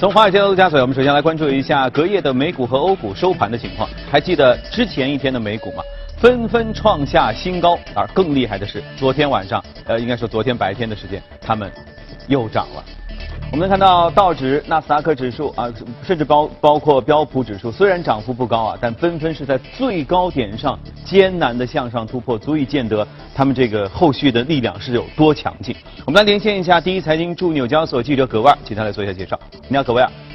从华尔街到陆家嘴，我们首先来关注一下隔夜的美股和欧股收盘的情况。还记得之前一天的美股吗？纷纷创下新高，而更厉害的是，昨天晚上，呃，应该说昨天白天的时间，他们又涨了。我们看到道指、纳斯达克指数啊，甚至包包括标普指数，虽然涨幅不高啊，但纷纷是在最高点上艰难的向上突破，足以见得他们这个后续的力量是有多强劲。我们来连线一下第一财经驻纽交所记者葛万，请他来做一下介绍。你好，葛万。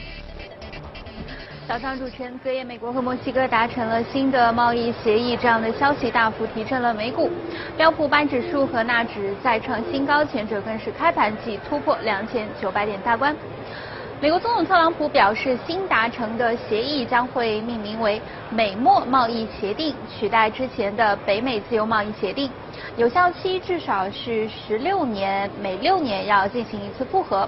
早上主持人，隔夜美国和墨西哥达成了新的贸易协议，这样的消息大幅提振了美股。标普版指数和纳指再创新高，前者更是开盘即突破两千九百点大关。美国总统特朗普表示，新达成的协议将会命名为美墨贸易协定，取代之前的北美自由贸易协定，有效期至少是十六年，每六年要进行一次复核。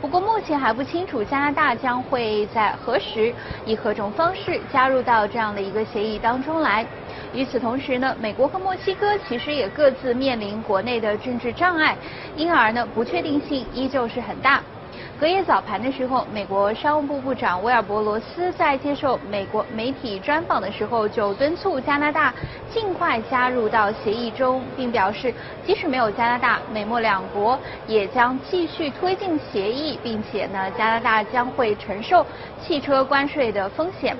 不过目前还不清楚加拿大将会在何时以何种方式加入到这样的一个协议当中来。与此同时呢，美国和墨西哥其实也各自面临国内的政治障碍，因而呢不确定性依旧是很大。隔夜早盘的时候，美国商务部部长威尔伯罗斯在接受美国媒体专访的时候，就敦促加拿大尽快加入到协议中，并表示，即使没有加拿大，美墨两国也将继续推进协议，并且呢，加拿大将会承受汽车关税的风险。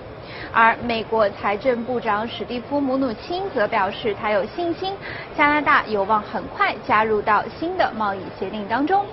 而美国财政部长史蒂夫姆努钦则表示，他有信心加拿大有望很快加入到新的贸易协定当中。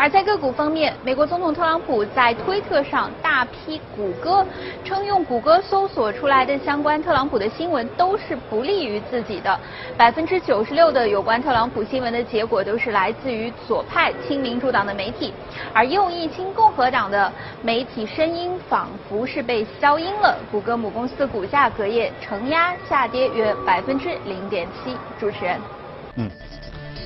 而在个股方面，美国总统特朗普在推特上大批谷歌，称用谷歌搜索出来的相关特朗普的新闻都是不利于自己的。百分之九十六的有关特朗普新闻的结果都是来自于左派亲民主党的媒体，而右翼亲共和党的媒体声音仿佛是被消音了。谷歌母公司的股价隔夜承压下跌约百分之零点七。主持人，嗯。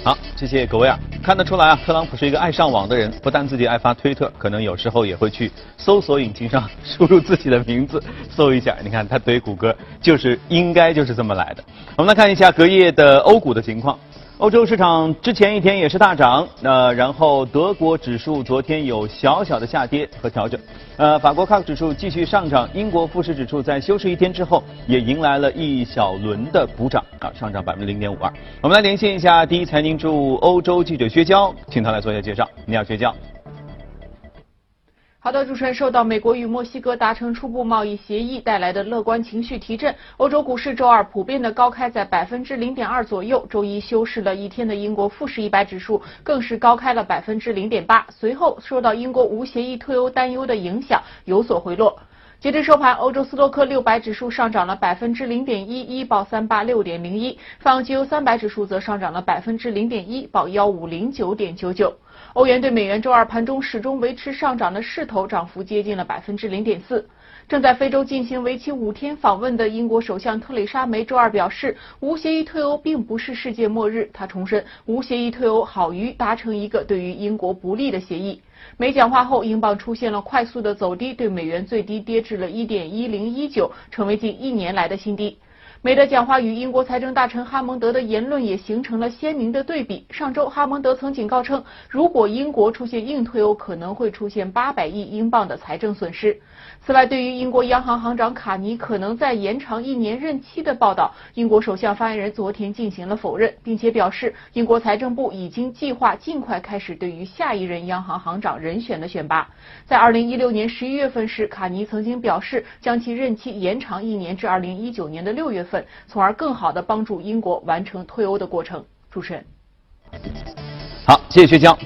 好，谢谢各位啊！看得出来啊，特朗普是一个爱上网的人，不但自己爱发推特，可能有时候也会去搜索引擎上输入自己的名字，搜一下。你看他怼谷歌，就是应该就是这么来的。我们来看一下隔夜的欧股的情况。欧洲市场之前一天也是大涨，那，然后德国指数昨天有小小的下跌和调整，呃，法国 c a 指数继续上涨，英国富时指数在休市一天之后也迎来了一小轮的补涨，啊，上涨百分之零点五二。我们来连线一下第一财经驻欧洲记者薛娇，请他来做一下介绍。你好，薛娇。好的，主持人，受到美国与墨西哥达成初步贸易协议带来的乐观情绪提振，欧洲股市周二普遍的高开在百分之零点二左右。周一休市了一天的英国富时一百指数更是高开了百分之零点八，随后受到英国无协议退欧担忧的影响有所回落。截至收盘，欧洲斯托克六百指数上涨了百分之零点一一，报三八六点零一；泛欧绩优三百指数则上涨了百分之零点一，报幺五零九点九九。欧元对美元周二盘中始终维持上涨的势头，涨幅接近了百分之零点四。正在非洲进行为期五天访问的英国首相特蕾莎梅周二表示，无协议退欧并不是世界末日。她重申，无协议退欧好于达成一个对于英国不利的协议。梅讲话后，英镑出现了快速的走低，对美元最低跌至了一点一零一九，成为近一年来的新低。梅的讲话与英国财政大臣哈蒙德的言论也形成了鲜明的对比。上周，哈蒙德曾警告称，如果英国出现硬退欧，可能会出现八百亿英镑的财政损失。此外，对于英国央行行长卡尼可能再延长一年任期的报道，英国首相发言人昨天进行了否认，并且表示，英国财政部已经计划尽快开始对于下一任央行行长人选的选拔。在二零一六年十一月份时，卡尼曾经表示将其任期延长一年至二零一九年的六月份，从而更好地帮助英国完成脱欧的过程。主持人，好，谢谢薛江。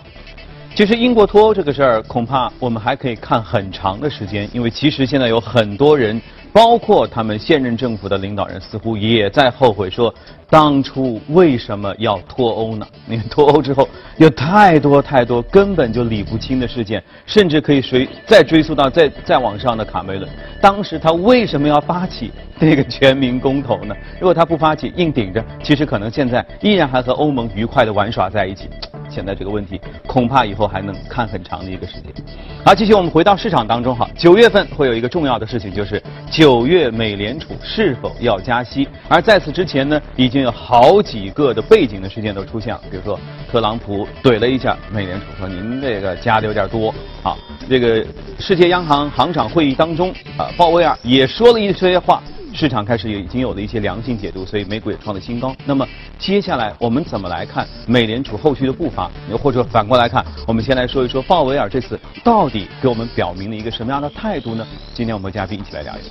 其实英国脱欧这个事儿，恐怕我们还可以看很长的时间，因为其实现在有很多人，包括他们现任政府的领导人，似乎也在后悔说，当初为什么要脱欧呢？你看脱欧之后，有太多太多根本就理不清的事件，甚至可以追再追溯到再再往上的卡梅伦，当时他为什么要发起那个全民公投呢？如果他不发起，硬顶着，其实可能现在依然还和欧盟愉快的玩耍在一起。现在这个问题恐怕以后还能看很长的一个时间。好，继续我们回到市场当中哈，九月份会有一个重要的事情，就是九月美联储是否要加息。而在此之前呢，已经有好几个的背景的事件都出现了，比如说特朗普怼了一下美联储，说您这个加的有点多啊。这个世界央行行长会议当中啊，鲍威尔也说了一些话。市场开始已经有了一些良性解读，所以美股也创了新高。那么接下来我们怎么来看美联储后续的步伐？又或者反过来看，我们先来说一说鲍威尔这次到底给我们表明了一个什么样的态度呢？今天我们和嘉宾一起来聊一聊。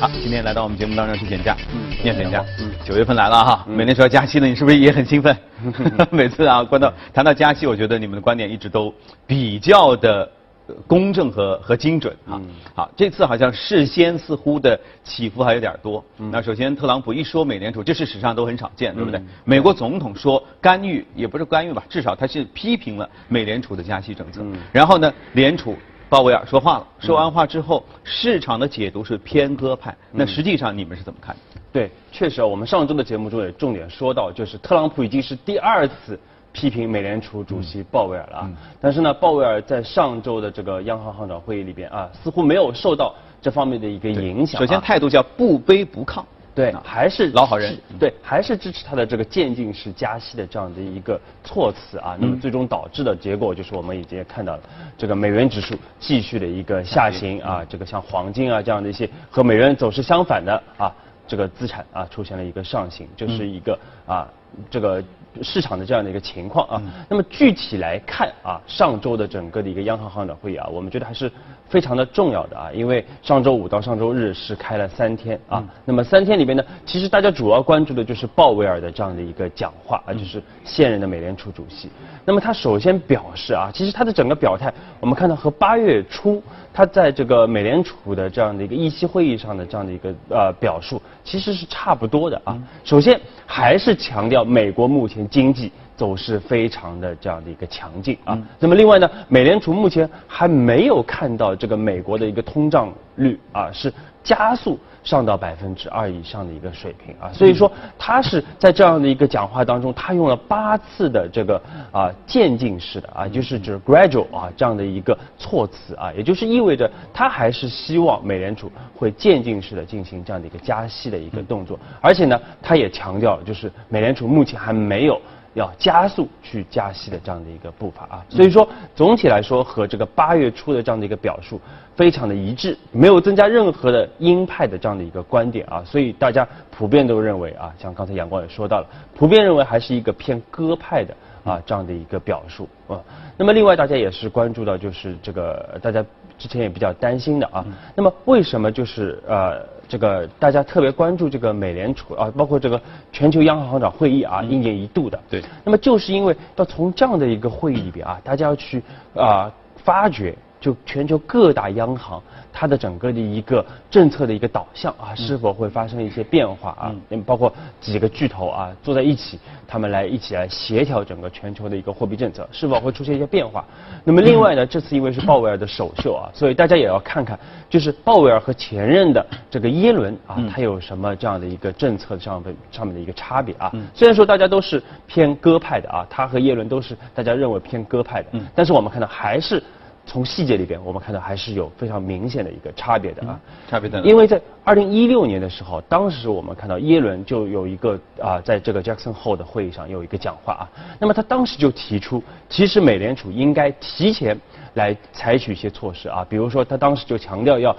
好，今天来到我们节目当中是简价，嗯，念简价，嗯，九月份来了哈，美联储要加息了，你是不是也很兴奋？每次啊，关到谈到加息，我觉得你们的观点一直都比较的。公正和和精准啊，好，这次好像事先似乎的起伏还有点多。那首先，特朗普一说美联储，这是史上都很少见，对不对？美国总统说干预也不是干预吧，至少他是批评了美联储的加息政策。然后呢，联储鲍威尔说话了，说完话之后，市场的解读是偏鸽派。那实际上你们是怎么看？对，确实啊，我们上周的节目中也重点说到，就是特朗普已经是第二次。批评美联储主席鲍威尔了啊，但是呢，鲍威尔在上周的这个央行行长会议里边啊，似乎没有受到这方面的一个影响。首先态度叫不卑不亢，对，还是老好人，对，还是支持他的这个渐进式加息的这样的一个措辞啊。那么最终导致的结果就是我们已经看到了这个美元指数继续的一个下行啊，这个像黄金啊这样的一些和美元走势相反的啊这个资产啊出现了一个上行，就是一个啊这个。市场的这样的一个情况啊，那么具体来看啊，上周的整个的一个央行行长会议啊，我们觉得还是非常的重要的啊，因为上周五到上周日是开了三天啊，那么三天里边呢，其实大家主要关注的就是鲍威尔的这样的一个讲话啊，就是现任的美联储主席。那么他首先表示啊，其实他的整个表态，我们看到和八月初他在这个美联储的这样的一个议息会议上的这样的一个呃表述，其实是差不多的啊。首先还是强调美国目前经济走势非常的这样的一个强劲啊。那么另外呢，美联储目前还没有看到这个美国的一个通胀率啊是加速。上到百分之二以上的一个水平啊，所以说他是在这样的一个讲话当中，他用了八次的这个啊渐进式的啊，就是指 gradual 啊这样的一个措辞啊，也就是意味着他还是希望美联储会渐进式的进行这样的一个加息的一个动作，而且呢，他也强调就是美联储目前还没有。要加速去加息的这样的一个步伐啊，所以说总体来说和这个八月初的这样的一个表述非常的一致，没有增加任何的鹰派的这样的一个观点啊，所以大家普遍都认为啊，像刚才阳光也说到了，普遍认为还是一个偏鸽派的啊这样的一个表述啊。那么另外大家也是关注到就是这个大家之前也比较担心的啊，那么为什么就是呃。这个大家特别关注这个美联储啊，包括这个全球央行行长会议啊，一年一度的。对。那么就是因为要从这样的一个会议里边啊，大家要去啊发掘。就全球各大央行，它的整个的一个政策的一个导向啊，是否会发生一些变化啊？嗯，包括几个巨头啊坐在一起，他们来一起来协调整个全球的一个货币政策，是否会出现一些变化？那么另外呢，这次因为是鲍威尔的首秀啊，所以大家也要看看，就是鲍威尔和前任的这个耶伦啊，他有什么这样的一个政策上的上面的一个差别啊？虽然说大家都是偏鸽派的啊，他和耶伦都是大家认为偏鸽派的，但是我们看到还是。从细节里边，我们看到还是有非常明显的一个差别的啊，差别的因为在二零一六年的时候，当时我们看到耶伦就有一个啊，在这个 Jackson Hole 的会议上有一个讲话啊，那么他当时就提出，其实美联储应该提前来采取一些措施啊，比如说他当时就强调要。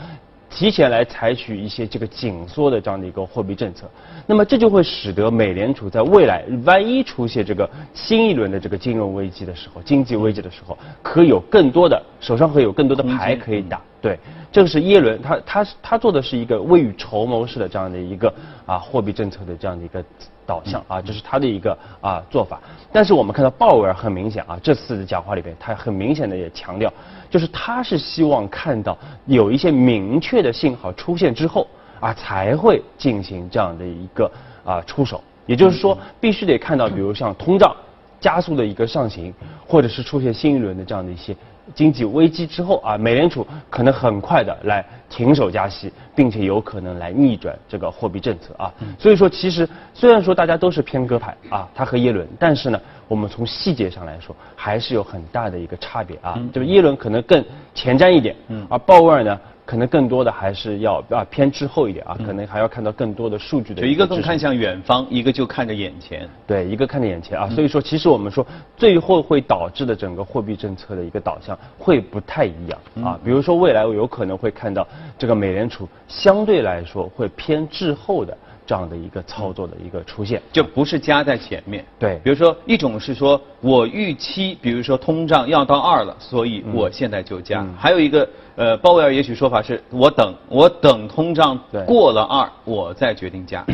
提前来采取一些这个紧缩的这样的一个货币政策，那么这就会使得美联储在未来万一出现这个新一轮的这个金融危机的时候、经济危机的时候，可以有更多的手上会有更多的牌可以打。对，这个是耶伦，他他他做的是一个未雨绸缪式的这样的一个啊货币政策的这样的一个。导向啊，这是他的一个啊做法。但是我们看到鲍威尔很明显啊，这次的讲话里边，他很明显的也强调，就是他是希望看到有一些明确的信号出现之后啊，才会进行这样的一个啊出手。也就是说，必须得看到，比如像通胀加速的一个上行，或者是出现新一轮的这样的一些经济危机之后啊，美联储可能很快的来停手加息，并且有可能来逆转这个货币政策啊。所以说，其实虽然说大家都是偏鸽派啊，他和耶伦，但是呢，我们从细节上来说，还是有很大的一个差别啊。就是耶伦可能更前瞻一点，而鲍威尔呢。可能更多的还是要啊偏滞后一点啊，可能还要看到更多的数据的。就一个更看向远方，一个就看着眼前。对，一个看着眼前啊，所以说其实我们说最后会导致的整个货币政策的一个导向会不太一样啊。比如说未来我有可能会看到这个美联储相对来说会偏滞后的。这样的一个操作的一个出现，就不是加在前面。对，比如说一种是说我预期，比如说通胀要到二了，所以我现在就加。还有一个，呃，鲍威尔也许说法是我等，我等通胀过了二，我再决定加。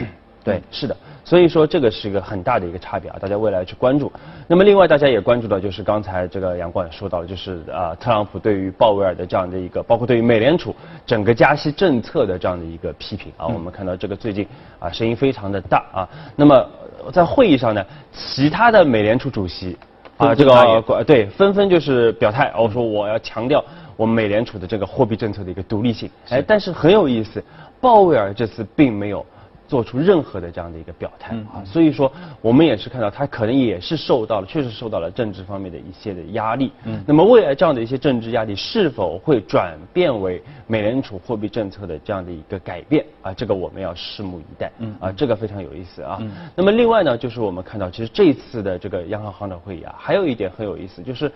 对，是的，所以说这个是一个很大的一个差别啊，大家未来去关注。那么另外大家也关注到，就是刚才这个杨光也说到了，就是啊，特朗普对于鲍威尔的这样的一个，包括对于美联储整个加息政策的这样的一个批评啊，我们看到这个最近啊声音非常的大啊。那么在会议上呢，其他的美联储主席啊，这个对纷纷就是表态，我说我要强调我们美联储的这个货币政策的一个独立性。哎，但是很有意思，鲍威尔这次并没有。做出任何的这样的一个表态啊，所以说我们也是看到他可能也是受到了，确实受到了政治方面的一些的压力。嗯，那么未来这样的一些政治压力是否会转变为美联储货币政策的这样的一个改变啊？这个我们要拭目以待。嗯，啊，这个非常有意思啊。嗯，那么另外呢，就是我们看到其实这次的这个央行行长会议啊，还有一点很有意思，就是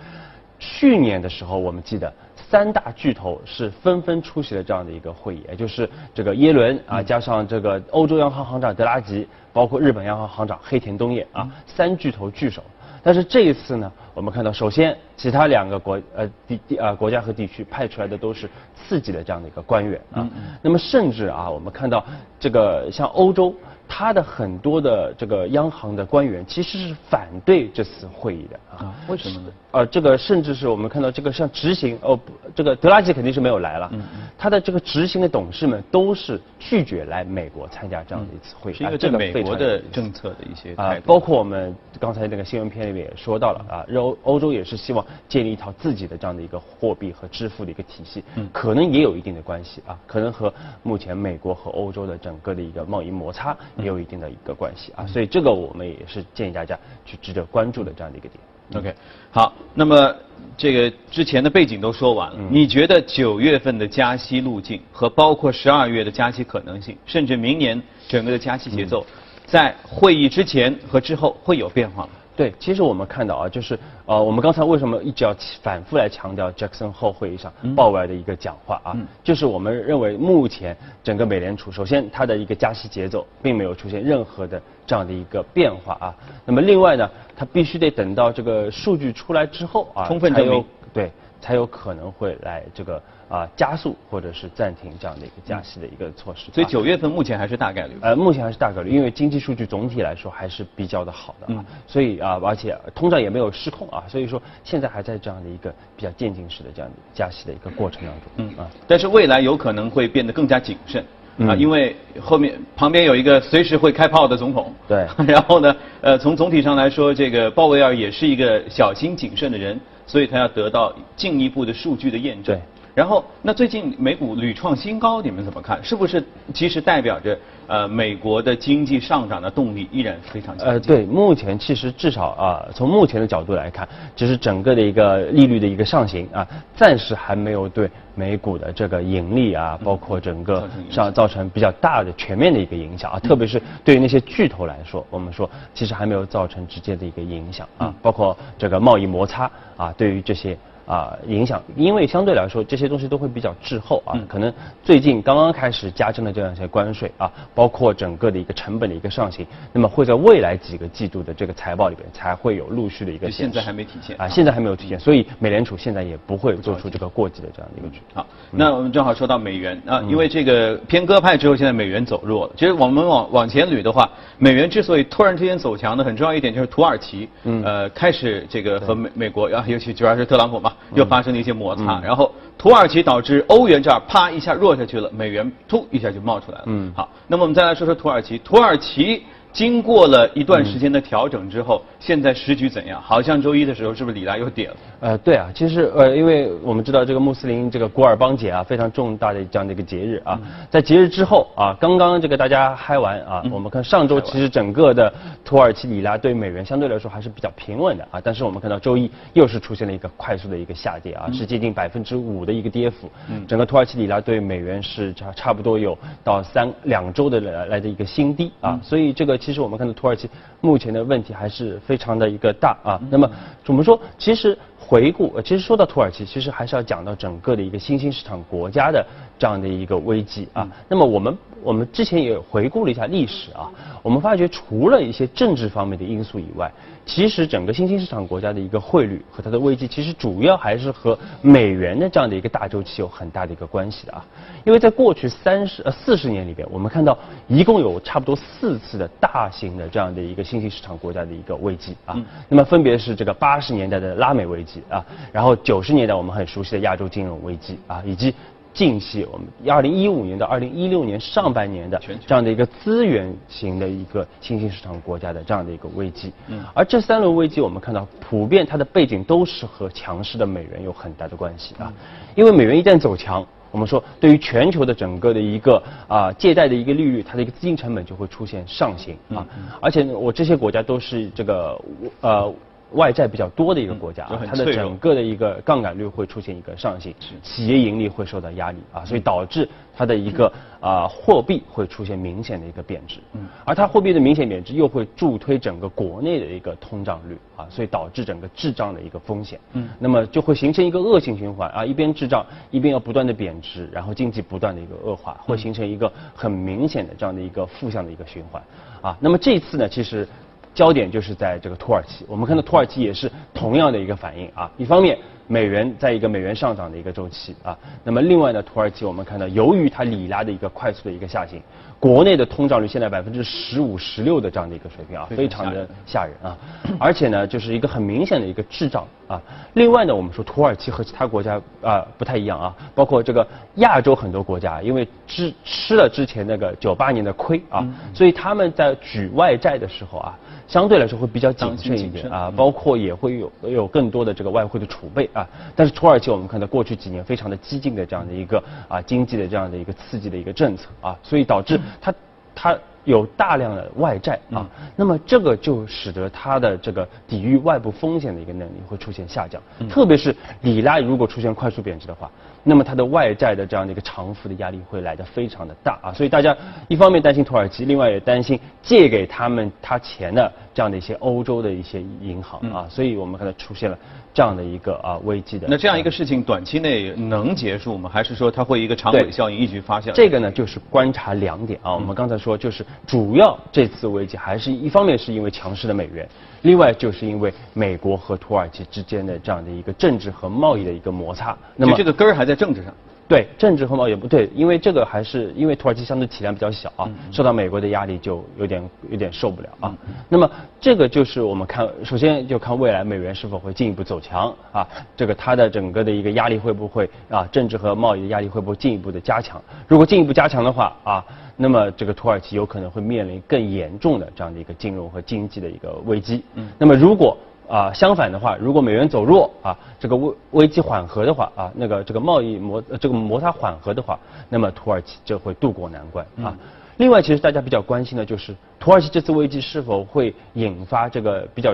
去年的时候我们记得。三大巨头是纷纷出席了这样的一个会议，也就是这个耶伦啊，加上这个欧洲央行行长德拉吉，包括日本央行行长黑田东彦啊，三巨头聚首。但是这一次呢，我们看到，首先其他两个国呃地地啊国家和地区派出来的都是次级的这样的一个官员啊，那么甚至啊，我们看到这个像欧洲。它的很多的这个央行的官员其实是反对这次会议的啊？为什么呢？呃，这个甚至是我们看到这个像执行哦，这个德拉吉肯定是没有来了。他的这个执行的董事们都是拒绝来美国参加这样的一次会议。是一个这美国的政策的一些啊，包括我们刚才那个新闻片里面也说到了啊，欧欧洲也是希望建立一套自己的这样的一个货币和支付的一个体系。嗯。可能也有一定的关系啊，可能和目前美国和欧洲的整个的一个贸易摩擦。也有一定的一个关系啊，所以这个我们也是建议大家去值得关注的这样的一个点。OK，好，那么这个之前的背景都说完了，你觉得九月份的加息路径和包括十二月的加息可能性，甚至明年整个的加息节奏，在会议之前和之后会有变化吗？对，其实我们看到啊，就是呃，我们刚才为什么一直要反复来强调 Jackson 后会议上鲍威尔的一个讲话啊？就是我们认为目前整个美联储，首先它的一个加息节奏并没有出现任何的这样的一个变化啊。那么另外呢，它必须得等到这个数据出来之后啊，充分证明对，才有可能会来这个。啊，加速或者是暂停这样的一个加息的一个措施，所以九月份目前还是大概率。呃，目前还是大概率，因为经济数据总体来说还是比较的好的啊，所以啊，而且通胀也没有失控啊，所以说现在还在这样的一个比较渐进式的这样的加息的一个过程当中。嗯啊，但是未来有可能会变得更加谨慎啊，因为后面旁边有一个随时会开炮的总统。对。然后呢，呃，从总体上来说，这个鲍威尔也是一个小心谨慎的人，所以他要得到进一步的数据的验证。对。然后，那最近美股屡创新高，你们怎么看？是不是其实代表着呃美国的经济上涨的动力依然非常强？呃，对，目前其实至少啊，从目前的角度来看，就是整个的一个利率的一个上行啊，暂时还没有对美股的这个盈利啊，包括整个上造成比较大的全面的一个影响啊。特别是对于那些巨头来说，我们说其实还没有造成直接的一个影响啊，包括这个贸易摩擦啊，对于这些。啊，影响，因为相对来说这些东西都会比较滞后啊，可能最近刚刚开始加征的这样一些关税啊，包括整个的一个成本的一个上行，那么会在未来几个季度的这个财报里边才会有陆续的一个现在还没体现啊，现在还没有体现，所以美联储现在也不会做出这个过激的这样的一个举动好，那我们正好说到美元啊，因为这个偏鸽派之后，现在美元走弱了。其实我们往往前捋的话，美元之所以突然之间走强呢，很重要一点就是土耳其，呃，开始这个和美美国啊，尤其主要是特朗普嘛。又发生了一些摩擦，然后土耳其导致欧元这儿啪一下弱下去了，美元突一下就冒出来了。嗯，好，那么我们再来说说土耳其，土耳其经过了一段时间的调整之后，现在时局怎样？好像周一的时候是不是里拉又跌了？呃，对啊，其实呃，因为我们知道这个穆斯林这个古尔邦节啊，非常重大的这样的一个节日啊，在节日之后啊，刚刚这个大家嗨完啊，我们看上周其实整个的土耳其里拉对美元相对来说还是比较平稳的啊，但是我们看到周一又是出现了一个快速的一个下跌啊，是接近百分之五的一个跌幅，整个土耳其里拉对美元是差差不多有到三两周的来来的一个新低啊，所以这个。其实我们看到土耳其目前的问题还是非常的一个大啊。那么我们说，其实回顾，其实说到土耳其，其实还是要讲到整个的一个新兴市场国家的这样的一个危机啊。那么我们我们之前也回顾了一下历史啊，我们发觉除了一些政治方面的因素以外。其实整个新兴市场国家的一个汇率和它的危机，其实主要还是和美元的这样的一个大周期有很大的一个关系的啊。因为在过去三十呃四十年里边，我们看到一共有差不多四次的大型的这样的一个新兴市场国家的一个危机啊。那么分别是这个八十年代的拉美危机啊，然后九十年代我们很熟悉的亚洲金融危机啊，以及。近期我们二零一五年到二零一六年上半年的这样的一个资源型的一个新兴市场国家的这样的一个危机，嗯，而这三轮危机我们看到普遍它的背景都是和强势的美元有很大的关系啊，因为美元一旦走强，我们说对于全球的整个的一个啊借贷的一个利率，它的一个资金成本就会出现上行啊，而且我这些国家都是这个呃。外债比较多的一个国家啊，它的整个的一个杠杆率会出现一个上行，企业盈利会受到压力啊，所以导致它的一个啊货币会出现明显的一个贬值，嗯，而它货币的明显贬值又会助推整个国内的一个通胀率啊，所以导致整个滞胀的一个风险，嗯，那么就会形成一个恶性循环啊，一边滞胀一边要不断的贬值，然后经济不断的一个恶化，会形成一个很明显的这样的一个负向的一个循环。啊，那么这次呢，其实。焦点就是在这个土耳其，我们看到土耳其也是同样的一个反应啊。一方面，美元在一个美元上涨的一个周期啊，那么另外呢，土耳其我们看到由于它里拉的一个快速的一个下行。国内的通胀率现在百分之十五、十六的这样的一个水平啊，非常的吓人啊！而且呢，就是一个很明显的一个滞胀啊。另外呢，我们说土耳其和其他国家啊不太一样啊，包括这个亚洲很多国家，因为之吃了之前那个九八年的亏啊，所以他们在举外债的时候啊，相对来说会比较谨慎一点啊，包括也会有有更多的这个外汇的储备啊。但是土耳其我们看到过去几年非常的激进的这样的一个啊经济的这样的一个刺激的一个政策啊，所以导致。它它有大量的外债啊，那么这个就使得它的这个抵御外部风险的一个能力会出现下降，特别是里拉如果出现快速贬值的话，那么它的外债的这样的一个偿付的压力会来的非常的大啊，所以大家一方面担心土耳其，另外也担心借给他们他钱的这样的一些欧洲的一些银行啊，所以我们看到出现了。这样的一个啊危机的，那这样一个事情短期内能结束吗？还是说它会一个长尾效应一直发酵？这个呢，就是观察两点啊。我们刚才说，就是主要这次危机还是一方面是因为强势的美元，另外就是因为美国和土耳其之间的这样的一个政治和贸易的一个摩擦。那么这个根儿还在政治上。对政治和贸易不对，因为这个还是因为土耳其相对体量比较小啊，受到美国的压力就有点有点受不了啊。那么这个就是我们看，首先就看未来美元是否会进一步走强啊，这个它的整个的一个压力会不会啊，政治和贸易的压力会不会进一步的加强？如果进一步加强的话啊，那么这个土耳其有可能会面临更严重的这样的一个金融和经济的一个危机。嗯那么如果啊，相反的话，如果美元走弱啊，这个危危机缓和的话啊，那个这个贸易摩这个摩擦缓和的话，那么土耳其就会渡过难关啊。另外，其实大家比较关心的就是土耳其这次危机是否会引发这个比较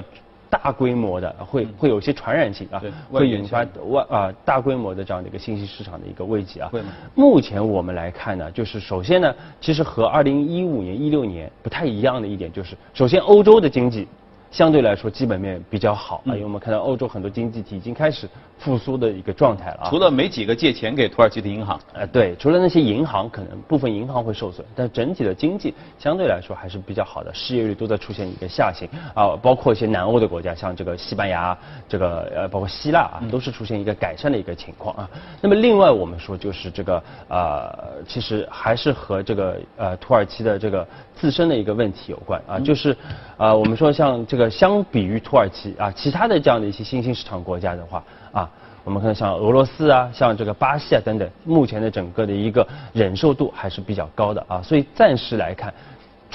大规模的，会会有些传染性啊，会引发外啊大规模的这样的一个信息市场的一个危机啊。目前我们来看呢，就是首先呢，其实和二零一五年、一六年不太一样的一点就是，首先欧洲的经济。相对来说，基本面比较好啊，因为我们看到欧洲很多经济体已经开始复苏的一个状态了啊。除了没几个借钱给土耳其的银行，呃，对，除了那些银行，可能部分银行会受损，但整体的经济相对来说还是比较好的，失业率都在出现一个下行啊，包括一些南欧的国家，像这个西班牙，这个呃，包括希腊啊，都是出现一个改善的一个情况啊。那么另外我们说就是这个呃，其实还是和这个呃土耳其的这个自身的一个问题有关啊，就是啊，我们说像这。这个相比于土耳其啊，其他的这样的一些新兴市场国家的话啊，我们看像俄罗斯啊，像这个巴西啊等等，目前的整个的一个忍受度还是比较高的啊，所以暂时来看，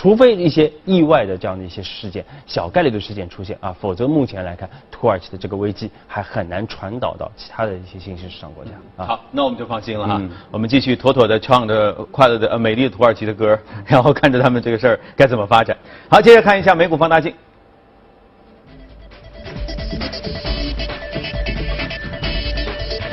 除非一些意外的这样的一些事件、小概率的事件出现啊，否则目前来看，土耳其的这个危机还很难传导到其他的一些新兴市场国家。啊、好，那我们就放心了哈。我们继续妥妥的唱着快乐的、呃美丽的土耳其的歌，然后看着他们这个事儿该怎么发展。好，接着看一下美股放大镜。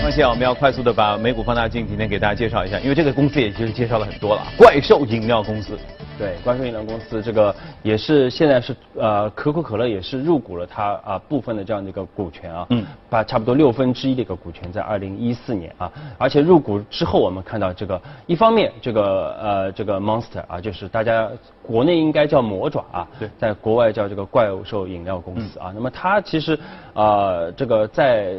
而且我们要快速的把美股放大镜今天给大家介绍一下，因为这个公司也其实介绍了很多了，怪兽饮料公司。对，怪兽饮料公司这个也是现在是呃可口可乐也是入股了它啊部分的这样的一个股权啊，嗯，把差不多六分之一的一个股权在二零一四年啊，而且入股之后我们看到这个一方面这个呃这个 Monster 啊就是大家国内应该叫魔爪啊，对，在国外叫这个怪兽饮料公司啊，那么它其实啊这个在。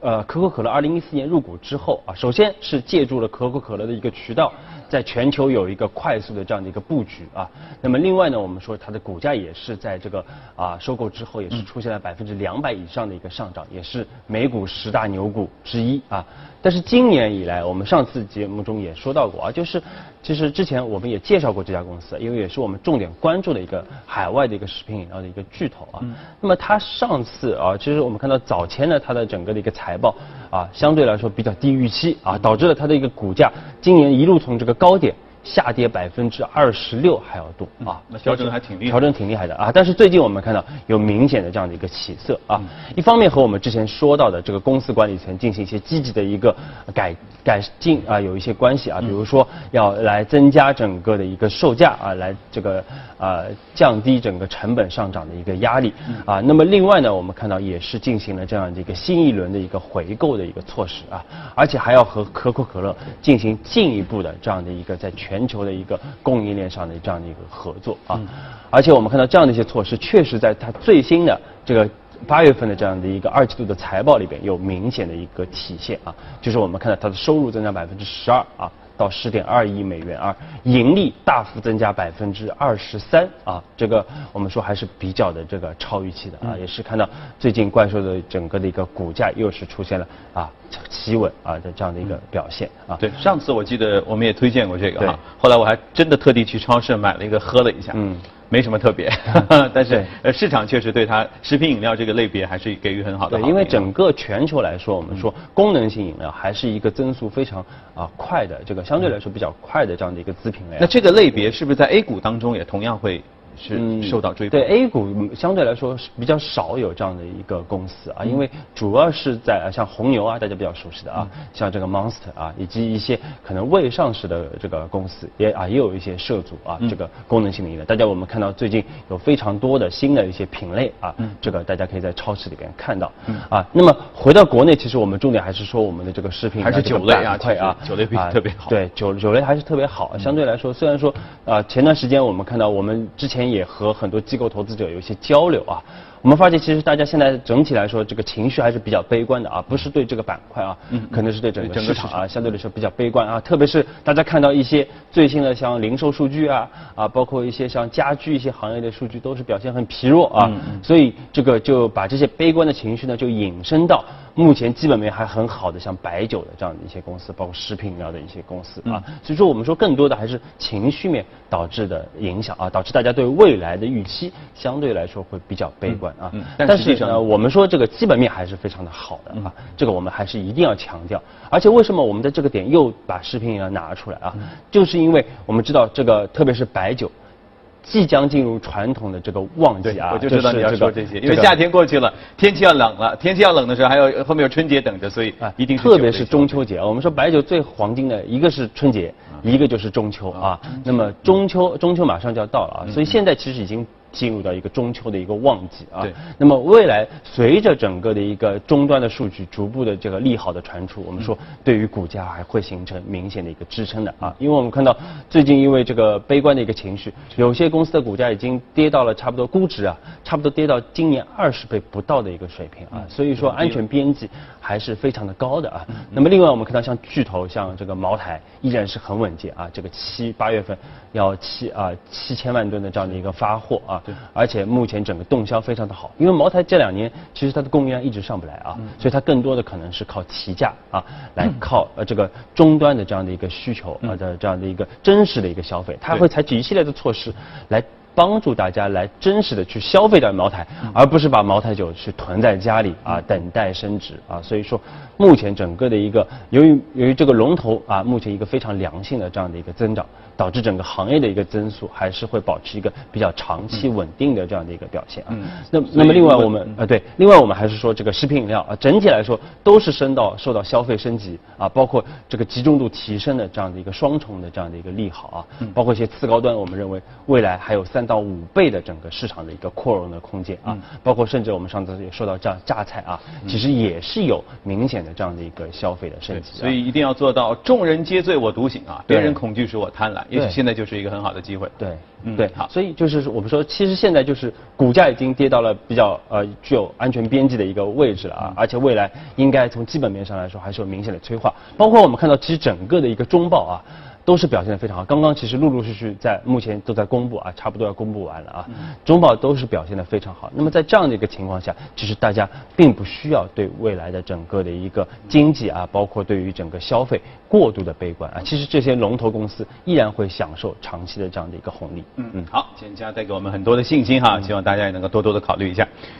呃，可口可乐二零一四年入股之后啊，首先是借助了可口可乐的一个渠道，在全球有一个快速的这样的一个布局啊。那么另外呢，我们说它的股价也是在这个啊收购之后也是出现了百分之两百以上的一个上涨，也是美股十大牛股之一啊。但是今年以来，我们上次节目中也说到过啊，就是其实之前我们也介绍过这家公司，因为也是我们重点关注的一个海外的一个食品饮料的一个巨头啊。那么它上次啊，其实我们看到早前呢，它的整个的一个财报啊，相对来说比较低预期啊，导致了它的一个股价今年一路从这个高点。下跌百分之二十六还要多啊，那调整还挺厉害，调整挺厉害的啊。但是最近我们看到有明显的这样的一个起色啊。一方面和我们之前说到的这个公司管理层进行一些积极的一个改改进啊有一些关系啊，比如说要来增加整个的一个售价啊，来这个啊降低整个成本上涨的一个压力啊。那么另外呢，我们看到也是进行了这样的一个新一轮的一个回购的一个措施啊，而且还要和可口可乐进行进一步的这样的一个在全全球的一个供应链上的这样的一个合作啊，而且我们看到这样的一些措施，确实在它最新的这个八月份的这样的一个二季度的财报里边有明显的一个体现啊，就是我们看到它的收入增长百分之十二啊。到十点二亿美元啊，盈利大幅增加百分之二十三啊，这个我们说还是比较的这个超预期的啊，也是看到最近怪兽的整个的一个股价又是出现了啊企稳啊的这样的一个表现啊。对，上次我记得我们也推荐过这个哈，后来我还真的特地去超市买了一个喝了一下。嗯。没什么特别，但是呃市场确实对它食品饮料这个类别还是给予很好的。对，因为整个全球来说，我们说功能性饮料还是一个增速非常啊快的，这个相对来说比较快的这样的一个资品类。那这个类别是不是在 A 股当中也同样会？是受到追捧。对 A 股相对来说是比较少有这样的一个公司啊，因为主要是在像红牛啊，大家比较熟悉的啊，像这个 Monster 啊，以及一些可能未上市的这个公司也啊也有一些涉足啊这个功能性的饮料。大家我们看到最近有非常多的新的一些品类啊，这个大家可以在超市里边看到啊。那么回到国内，其实我们重点还是说我们的这个食品还是酒类啊，啊，酒类比特别好。对，酒酒类还是特别好。相对来说，虽然说啊前段时间我们看到我们之前。也和很多机构投资者有一些交流啊。我们发现，其实大家现在整体来说，这个情绪还是比较悲观的啊，不是对这个板块啊，可能是对整个市场啊，相对来说比较悲观啊。特别是大家看到一些最新的像零售数据啊，啊，包括一些像家居一些行业的数据，都是表现很疲弱啊。所以这个就把这些悲观的情绪呢，就引申到目前基本面还很好的像白酒的这样的一些公司，包括食品饮料的一些公司啊。所以说，我们说更多的还是情绪面导致的影响啊，导致大家对未来的预期相对来说会比较悲观。啊，但是呢，我们说这个基本面还是非常的好的啊，这个我们还是一定要强调。而且为什么我们的这个点又把食品饮料拿出来啊？就是因为我们知道这个，特别是白酒，即将进入传统的这个旺季啊。我就知道你要说这些，因为夏天过去了，天气要冷了，天气要冷的时候，还有后面有春节等着，所以啊，一定特别是中秋节，我们说白酒最黄金的一个是春节，一个就是中秋啊。那么中秋中秋马上就要到了啊，所以现在其实已经。进入到一个中秋的一个旺季啊，那么未来随着整个的一个终端的数据逐步的这个利好的传出，我们说对于股价还会形成明显的一个支撑的啊，因为我们看到最近因为这个悲观的一个情绪，有些公司的股价已经跌到了差不多估值啊，差不多跌到今年二十倍不到的一个水平啊，所以说安全边际还是非常的高的啊。那么另外我们看到像巨头像这个茅台依然是很稳健啊，这个七八月份要七啊七千万吨的这样的一个发货啊，而且目前整个动销非常的好，因为茅台这两年其实它的供应量一直上不来啊，所以它更多的可能是靠提价啊，来靠呃这个终端的这样的一个需求啊的这样的一个真实的一个消费，它会采取一系列的措施来。帮助大家来真实的去消费掉茅台，而不是把茅台酒去囤在家里啊，等待升值啊。所以说，目前整个的一个由于由于这个龙头啊，目前一个非常良性的这样的一个增长，导致整个行业的一个增速还是会保持一个比较长期稳定的这样的一个表现啊。那那么另外我们啊对，另外我们还是说这个食品饮料啊，整体来说都是升到受到消费升级啊，包括这个集中度提升的这样的一个双重的这样的一个利好啊，包括一些次高端，我们认为未来还有三。到五倍的整个市场的一个扩容的空间啊，包括甚至我们上次也说到这样榨菜啊，其实也是有明显的这样的一个消费的升级。所以一定要做到众人皆醉我独醒啊，别人恐惧使我贪婪。也许现在就是一个很好的机会。对，对，好。所以就是我们说，其实现在就是股价已经跌到了比较呃具有安全边际的一个位置了啊，而且未来应该从基本面上来说还是有明显的催化。包括我们看到，其实整个的一个中报啊。都是表现的非常好。刚刚其实陆陆续续在目前都在公布啊，差不多要公布完了啊。中报都是表现的非常好。那么在这样的一个情况下，其实大家并不需要对未来的整个的一个经济啊，包括对于整个消费过度的悲观啊。其实这些龙头公司依然会享受长期的这样的一个红利。嗯嗯，好，简家带给我们很多的信心哈，希望大家也能够多多的考虑一下。